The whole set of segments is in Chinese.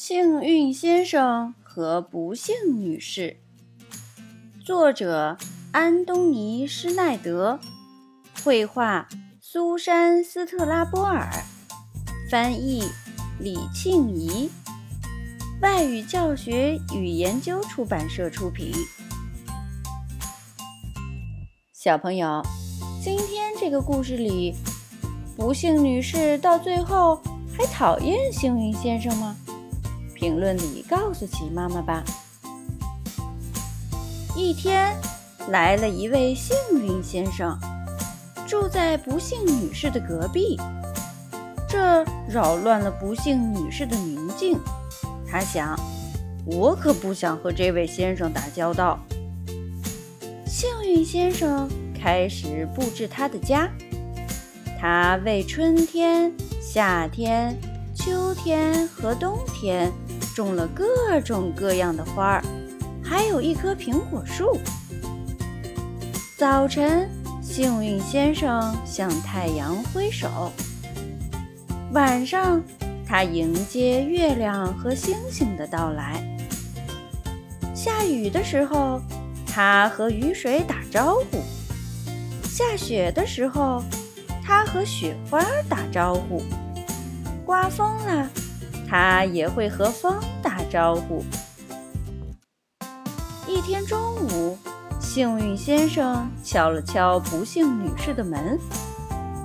幸运先生和不幸女士，作者安东尼·施耐德，绘画苏珊·斯特拉波尔，翻译李庆怡，外语教学与研究出版社出品。小朋友，今天这个故事里，不幸女士到最后还讨厌幸运先生吗？评论里告诉奇妈妈吧。一天，来了一位幸运先生，住在不幸女士的隔壁，这扰乱了不幸女士的宁静。她想，我可不想和这位先生打交道。幸运先生开始布置他的家，他为春天、夏天、秋天和冬天。种了各种各样的花儿，还有一棵苹果树。早晨，幸运先生向太阳挥手；晚上，他迎接月亮和星星的到来。下雨的时候，他和雨水打招呼；下雪的时候，他和雪花打招呼；刮风了。他也会和风打招呼。一天中午，幸运先生敲了敲不幸女士的门，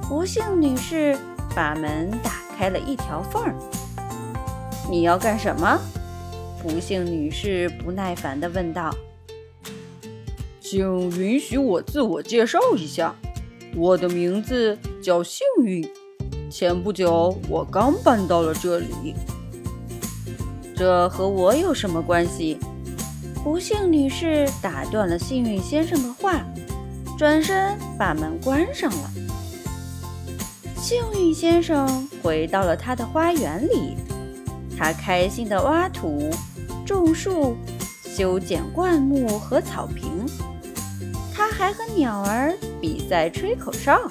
不幸女士把门打开了一条缝儿。“你要干什么？”不幸女士不耐烦地问道。“请允许我自我介绍一下，我的名字叫幸运。前不久，我刚搬到了这里。”这和我有什么关系？不幸女士打断了幸运先生的话，转身把门关上了。幸运先生回到了他的花园里，他开心地挖土、种树、修剪灌木和草坪。他还和鸟儿比赛吹口哨。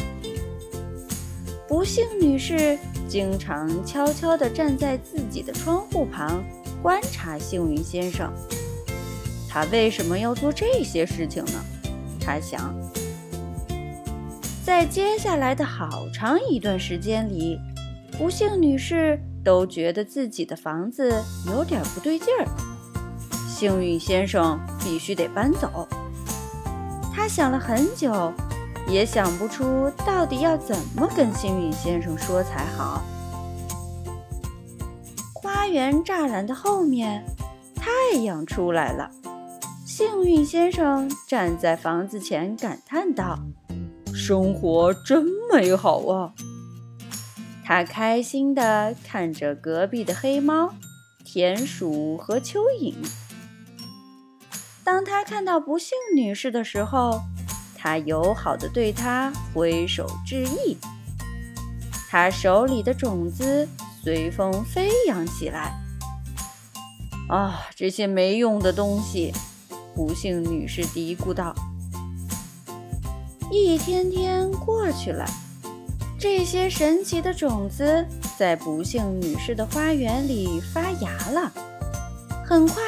不幸女士。经常悄悄地站在自己的窗户旁观察幸运先生。他为什么要做这些事情呢？他想。在接下来的好长一段时间里，不幸女士都觉得自己的房子有点不对劲儿。幸运先生必须得搬走。他想了很久。也想不出到底要怎么跟幸运先生说才好。花园栅栏的后面，太阳出来了。幸运先生站在房子前，感叹道：“生活真美好啊！”他开心地看着隔壁的黑猫、田鼠和蚯蚓。当他看到不幸女士的时候，他友好地对他挥手致意，他手里的种子随风飞扬起来。啊，这些没用的东西！不幸女士嘀咕道。一天天过去了，这些神奇的种子在不幸女士的花园里发芽了。很快，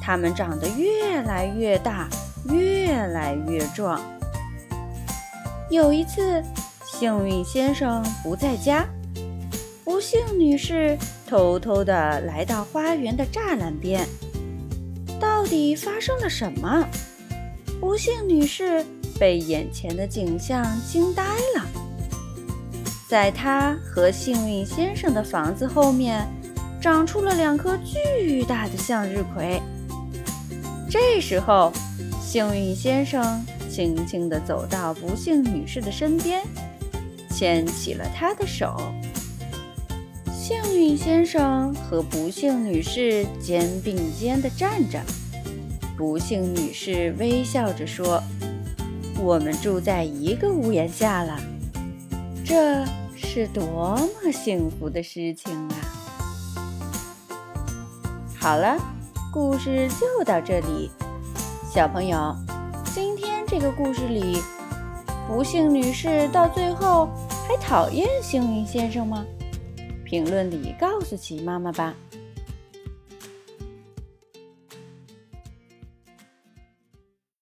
它们长得越来越大，越来越壮。有一次，幸运先生不在家，不幸女士偷偷地来到花园的栅栏边。到底发生了什么？不幸女士被眼前的景象惊呆了。在她和幸运先生的房子后面，长出了两颗巨大的向日葵。这时候，幸运先生。轻轻地走到不幸女士的身边，牵起了她的手。幸运先生和不幸女士肩并肩地站着。不幸女士微笑着说：“我们住在一个屋檐下了，这是多么幸福的事情啊！”好了，故事就到这里，小朋友。今天这个故事里，不幸女士到最后还讨厌幸运先生吗？评论里告诉奇妈妈吧。